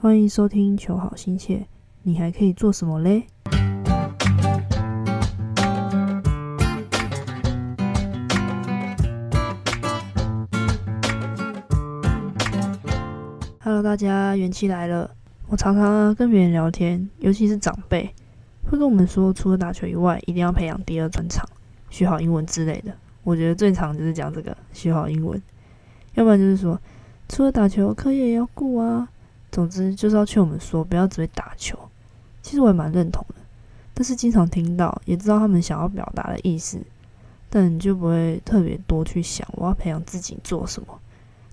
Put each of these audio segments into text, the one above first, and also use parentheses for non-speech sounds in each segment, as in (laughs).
欢迎收听《求好心切》，你还可以做什么嘞？Hello，大家元气来了。我常常跟别人聊天，尤其是长辈，会跟我们说，除了打球以外，一定要培养第二专长，学好英文之类的。我觉得最常就是讲这个，学好英文。要不然就是说，除了打球，课业也要顾啊。总之就是要劝我们说，不要只会打球。其实我也蛮认同的，但是经常听到，也知道他们想要表达的意思，但你就不会特别多去想，我要培养自己做什么。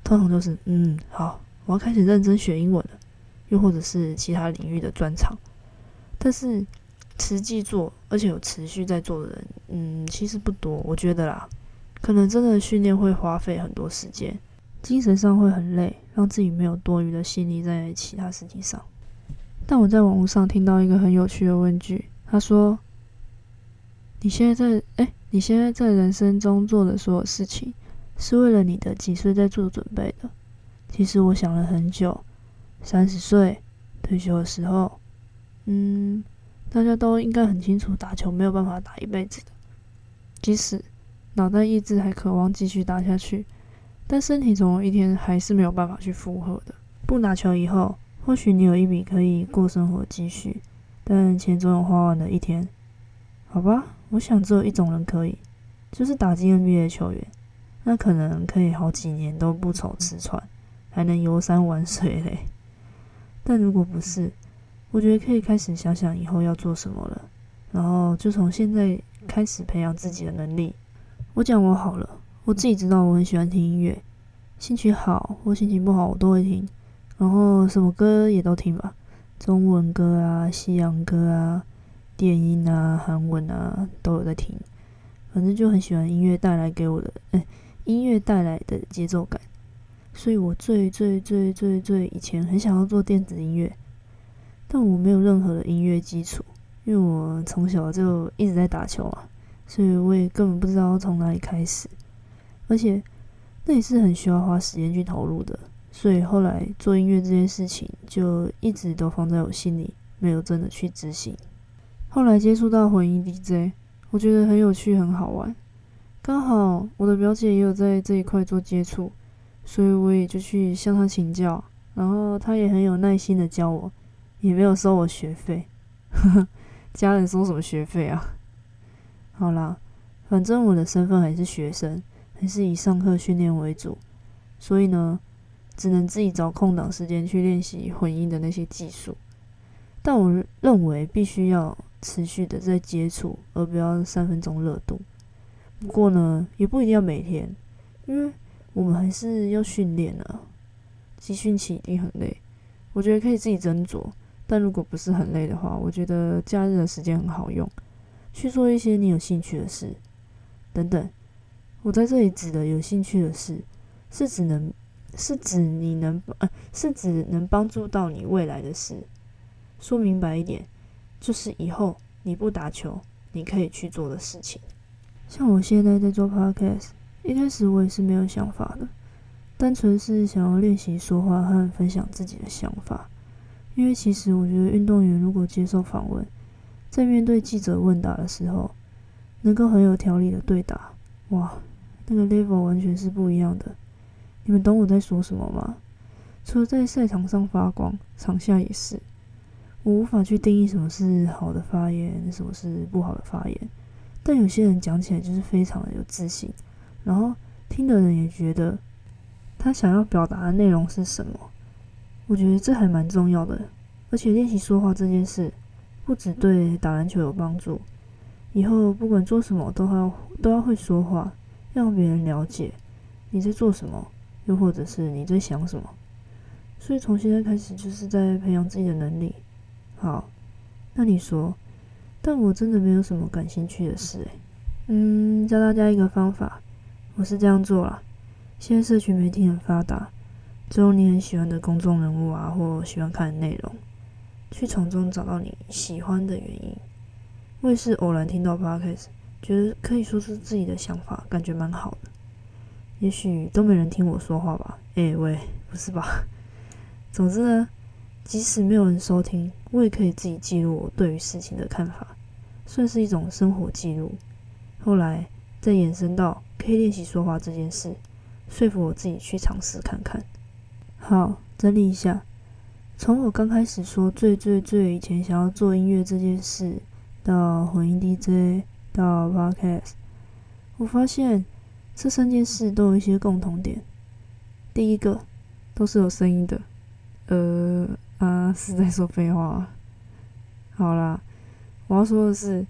通常就是，嗯，好，我要开始认真学英文了。又或者是其他领域的专长，但是实际做而且有持续在做的人，嗯，其实不多。我觉得啦，可能真的训练会花费很多时间，精神上会很累，让自己没有多余的心力在其他事情上。但我在网络上听到一个很有趣的问句，他说：“你现在在哎，你现在在人生中做的所有事情，是为了你的几岁在做准备的？”其实我想了很久。三十岁退休的时候，嗯，大家都应该很清楚，打球没有办法打一辈子的。即使脑袋意志还渴望继续打下去，但身体总有一天还是没有办法去负荷的。不打球以后，或许你有一笔可以过生活积蓄，但钱总有花完的一天。好吧，我想只有一种人可以，就是打进 NBA 球员，那可能可以好几年都不愁吃穿，还能游山玩水嘞。(laughs) 但如果不是，我觉得可以开始想想以后要做什么了，然后就从现在开始培养自己的能力。我讲我好了，我自己知道我很喜欢听音乐，心情好或心情不好我都会听，然后什么歌也都听吧，中文歌啊、西洋歌啊、电音啊、韩文啊都有在听，反正就很喜欢音乐带来给我的，哎，音乐带来的节奏感。所以我最最最最最以前很想要做电子音乐，但我没有任何的音乐基础，因为我从小就一直在打球啊，所以我也根本不知道从哪里开始，而且那也是很需要花时间去投入的，所以后来做音乐这件事情就一直都放在我心里，没有真的去执行。后来接触到混音 DJ，我觉得很有趣很好玩，刚好我的表姐也有在这一块做接触。所以我也就去向他请教，然后他也很有耐心的教我，也没有收我学费。呵 (laughs) 呵家人收什么学费啊？(laughs) 好啦，反正我的身份还是学生，还是以上课训练为主，所以呢，只能自己找空档时间去练习混音的那些技术。但我认为必须要持续的在接触，而不要三分钟热度。不过呢，也不一定要每天，因为。我们还是要训练啊，集训期一定很累。我觉得可以自己斟酌，但如果不是很累的话，我觉得假日的时间很好用，去做一些你有兴趣的事，等等。我在这里指的有兴趣的事，是指能是指你能呃，是指能帮助到你未来的事。说明白一点，就是以后你不打球，你可以去做的事情。像我现在在做 podcast。一开始我也是没有想法的，单纯是想要练习说话和分享自己的想法。因为其实我觉得运动员如果接受访问，在面对记者问答的时候，能够很有条理的对答，哇，那个 level 完全是不一样的。你们懂我在说什么吗？除了在赛场上发光，场下也是。我无法去定义什么是好的发言，什么是不好的发言，但有些人讲起来就是非常的有自信。然后听的人也觉得他想要表达的内容是什么，我觉得这还蛮重要的。而且练习说话这件事，不只对打篮球有帮助，以后不管做什么都还要都要会说话，让别人了解你在做什么，又或者是你在想什么。所以从现在开始就是在培养自己的能力。好，那你说，但我真的没有什么感兴趣的事诶。嗯，教大家一个方法。我是这样做啦。现在社群媒体很发达，只有你很喜欢的公众人物啊，或喜欢看的内容，去从中找到你喜欢的原因。我也是偶然听到 podcast，觉得可以说出自己的想法，感觉蛮好的。也许都没人听我说话吧？哎喂，不是吧？(laughs) 总之呢，即使没有人收听，我也可以自己记录我对于事情的看法，算是一种生活记录。后来再延伸到可以练习说话这件事，说服我自己去尝试看看。好，整理一下，从我刚开始说最最最以前想要做音乐这件事，到混音 DJ，到 Podcast，我发现这三件事都有一些共同点。第一个，都是有声音的。呃。啊，是在说废话。好啦，我要说的是，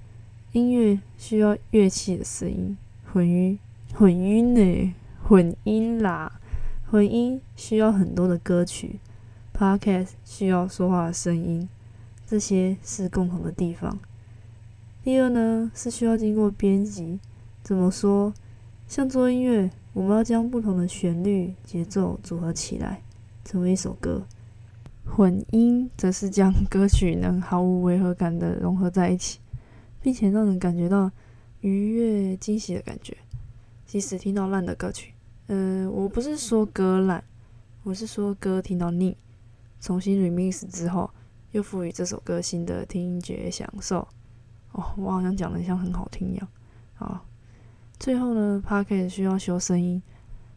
音乐需要乐器的声音，混音，混音呢，混音啦，混音需要很多的歌曲，Podcast 需要说话的声音，这些是共同的地方。第二呢，是需要经过编辑。怎么说？像做音乐，我们要将不同的旋律、节奏组合起来，成为一首歌。混音则是将歌曲能毫无违和感的融合在一起，并且让人感觉到愉悦、惊喜的感觉。即使听到烂的歌曲，呃，我不是说歌烂，我是说歌听到腻，重新 remix 之后，又赋予这首歌新的听觉享受。哦，我好像讲的像很好听一样。好，最后呢 p a r k e 需要修声音，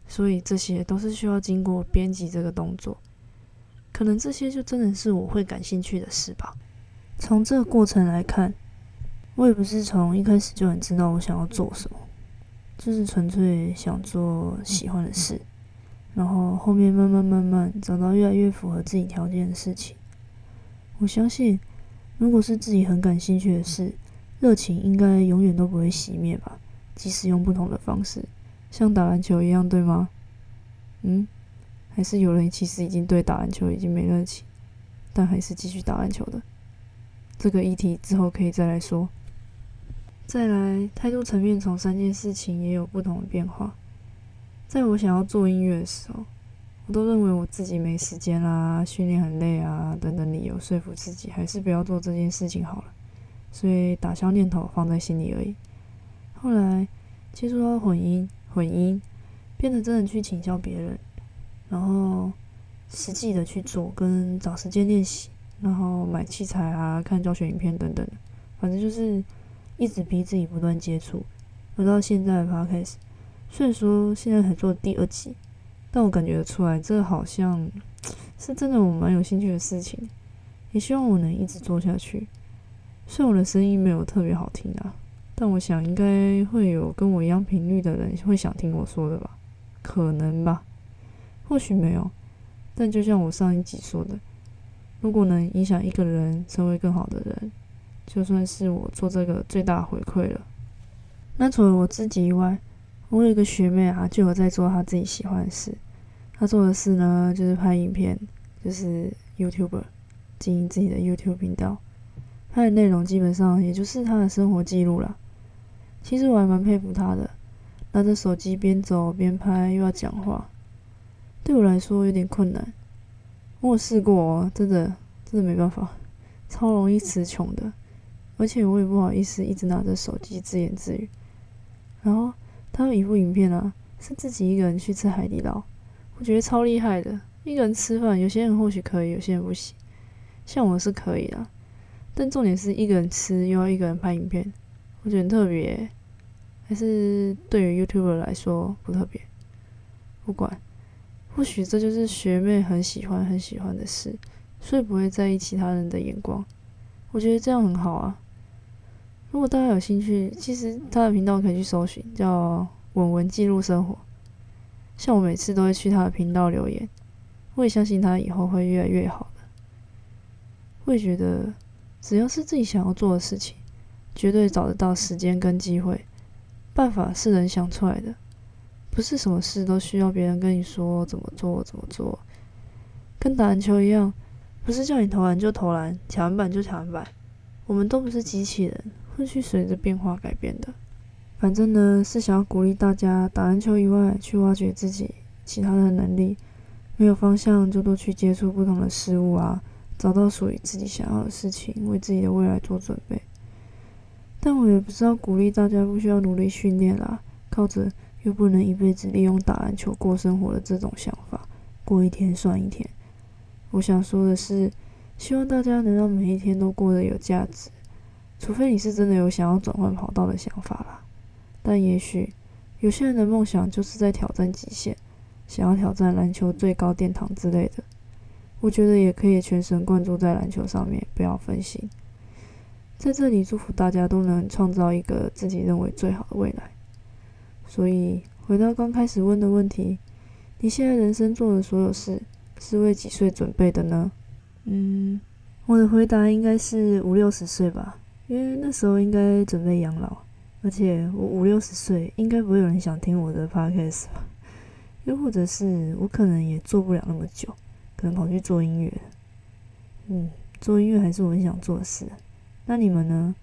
所以这些都是需要经过编辑这个动作。可能这些就真的是我会感兴趣的事吧。从这个过程来看，我也不是从一开始就很知道我想要做什么，就是纯粹想做喜欢的事，然后后面慢慢慢慢找到越来越符合自己条件的事情。我相信，如果是自己很感兴趣的事，热情应该永远都不会熄灭吧，即使用不同的方式，像打篮球一样，对吗？嗯。还是有人其实已经对打篮球已经没热情，但还是继续打篮球的。这个议题之后可以再来说。再来，态度层面从三件事情也有不同的变化。在我想要做音乐的时候，我都认为我自己没时间啦，训练很累啊等等理由说服自己还是不要做这件事情好了，所以打消念头放在心里而已。后来接触到混音，混音变得真的去请教别人。然后实际的去做，跟找时间练习，然后买器材啊，看教学影片等等，反正就是一直逼自己不断接触。直到现在的 podcast，虽然说现在才做第二集，但我感觉出来，这好像 (tsk) 是真的我蛮有兴趣的事情，也希望我能一直做下去。虽然我的声音没有特别好听啊，但我想应该会有跟我一样频率的人会想听我说的吧，可能吧。或许没有，但就像我上一集说的，如果能影响一个人成为更好的人，就算是我做这个最大回馈了。那除了我自己以外，我有一个学妹啊，就有在做她自己喜欢的事。她做的事呢，就是拍影片，就是 YouTuber，经营自己的 YouTube 频道。他的内容基本上也就是他的生活记录啦。其实我还蛮佩服他的，拿着手机边走边拍，又要讲话。对我来说有点困难，我试过哦，真的真的没办法，超容易词穷的，而且我也不好意思一直拿着手机自言自语。然后他有一部影片啊，是自己一个人去吃海底捞，我觉得超厉害的。一个人吃饭，有些人或许可以，有些人不行。像我是可以的，但重点是一个人吃又要一个人拍影片，我觉得很特别。还是对于 YouTuber 来说不特别，不管。或许这就是学妹很喜欢很喜欢的事，所以不会在意其他人的眼光。我觉得这样很好啊。如果大家有兴趣，其实他的频道可以去搜寻，叫“稳稳记录生活”。像我每次都会去他的频道留言，我也相信他以后会越来越好的。我也觉得，只要是自己想要做的事情，绝对找得到时间跟机会，办法是人想出来的。不是什么事都需要别人跟你说怎么做怎么做，跟打篮球一样，不是叫你投篮就投篮，抢篮板就抢篮板。我们都不是机器人，会去随着变化改变的。反正呢，是想要鼓励大家打篮球以外，去挖掘自己其他的能力。没有方向就多去接触不同的事物啊，找到属于自己想要的事情，为自己的未来做准备。但我也不知道鼓励大家不需要努力训练啦，靠着。又不能一辈子利用打篮球过生活的这种想法，过一天算一天。我想说的是，希望大家能让每一天都过得有价值，除非你是真的有想要转换跑道的想法啦。但也许有些人的梦想就是在挑战极限，想要挑战篮球最高殿堂之类的。我觉得也可以全神贯注在篮球上面，不要分心。在这里祝福大家都能创造一个自己认为最好的未来。所以回到刚开始问的问题，你现在人生做的所有事是为几岁准备的呢？嗯，我的回答应该是五六十岁吧，因为那时候应该准备养老，而且我五六十岁应该不会有人想听我的 podcast 吧？又或者是我可能也做不了那么久。可能跑去做音乐，嗯，做音乐还是我很想做的事。那你们呢？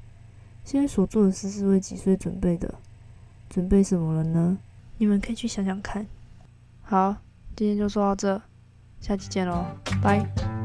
现在所做的事是为几岁准备的？准备什么了呢？你们可以去想想看。好，今天就说到这，下期见喽，拜。